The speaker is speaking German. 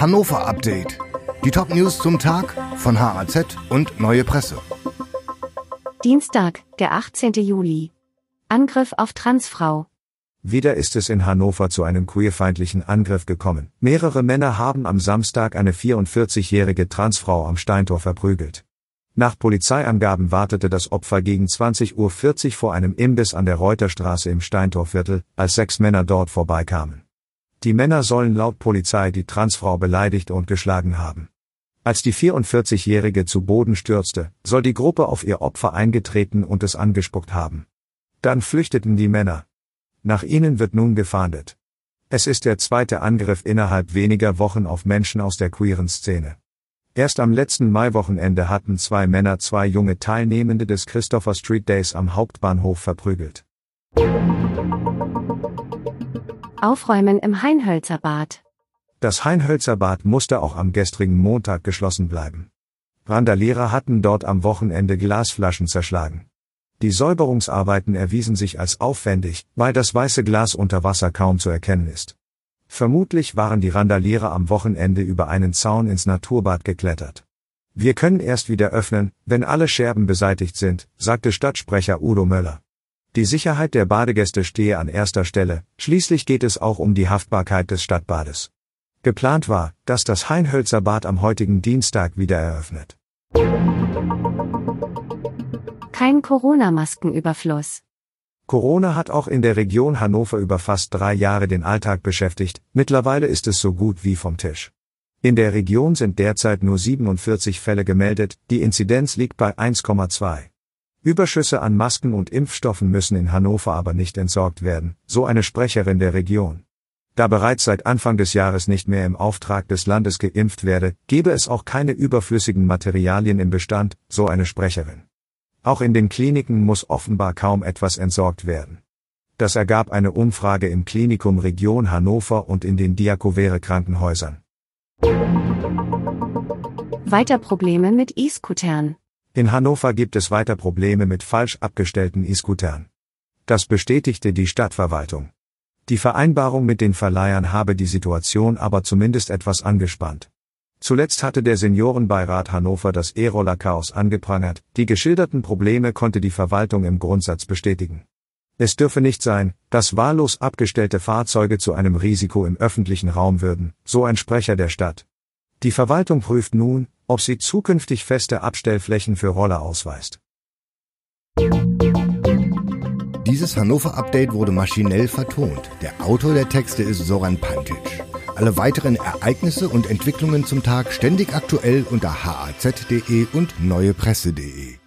Hannover Update. Die Top-News zum Tag von HAZ und Neue Presse. Dienstag, der 18. Juli. Angriff auf Transfrau. Wieder ist es in Hannover zu einem queerfeindlichen Angriff gekommen. Mehrere Männer haben am Samstag eine 44-jährige Transfrau am Steintor verprügelt. Nach Polizeiangaben wartete das Opfer gegen 20.40 Uhr vor einem Imbiss an der Reuterstraße im Steintorviertel, als sechs Männer dort vorbeikamen. Die Männer sollen laut Polizei die Transfrau beleidigt und geschlagen haben. Als die 44-Jährige zu Boden stürzte, soll die Gruppe auf ihr Opfer eingetreten und es angespuckt haben. Dann flüchteten die Männer. Nach ihnen wird nun gefahndet. Es ist der zweite Angriff innerhalb weniger Wochen auf Menschen aus der queeren Szene. Erst am letzten Maiwochenende hatten zwei Männer zwei junge Teilnehmende des Christopher Street Days am Hauptbahnhof verprügelt. Aufräumen im Heinhölzer Bad. Das Heinhölzer Bad musste auch am gestrigen Montag geschlossen bleiben. Randalierer hatten dort am Wochenende Glasflaschen zerschlagen. Die Säuberungsarbeiten erwiesen sich als aufwendig, weil das weiße Glas unter Wasser kaum zu erkennen ist. Vermutlich waren die Randalierer am Wochenende über einen Zaun ins Naturbad geklettert. Wir können erst wieder öffnen, wenn alle Scherben beseitigt sind, sagte Stadtsprecher Udo Möller. Die Sicherheit der Badegäste stehe an erster Stelle, schließlich geht es auch um die Haftbarkeit des Stadtbades. Geplant war, dass das Heinhölzer Bad am heutigen Dienstag wieder eröffnet. Kein Corona-Maskenüberfluss. Corona hat auch in der Region Hannover über fast drei Jahre den Alltag beschäftigt, mittlerweile ist es so gut wie vom Tisch. In der Region sind derzeit nur 47 Fälle gemeldet, die Inzidenz liegt bei 1,2. Überschüsse an Masken und Impfstoffen müssen in Hannover aber nicht entsorgt werden, so eine Sprecherin der Region. Da bereits seit Anfang des Jahres nicht mehr im Auftrag des Landes geimpft werde, gebe es auch keine überflüssigen Materialien im Bestand, so eine Sprecherin. Auch in den Kliniken muss offenbar kaum etwas entsorgt werden. Das ergab eine Umfrage im Klinikum Region Hannover und in den Diakovere Krankenhäusern. Weiter Probleme mit E-Scootern. In Hannover gibt es weiter Probleme mit falsch abgestellten E-Scootern. Das bestätigte die Stadtverwaltung. Die Vereinbarung mit den Verleihern habe die Situation aber zumindest etwas angespannt. Zuletzt hatte der Seniorenbeirat Hannover das E-Roller-Chaos angeprangert, die geschilderten Probleme konnte die Verwaltung im Grundsatz bestätigen. Es dürfe nicht sein, dass wahllos abgestellte Fahrzeuge zu einem Risiko im öffentlichen Raum würden, so ein Sprecher der Stadt. Die Verwaltung prüft nun, ob sie zukünftig feste Abstellflächen für Roller ausweist. Dieses Hannover-Update wurde maschinell vertont. Der Autor der Texte ist Soran Pantic. Alle weiteren Ereignisse und Entwicklungen zum Tag ständig aktuell unter haz.de und neuepresse.de.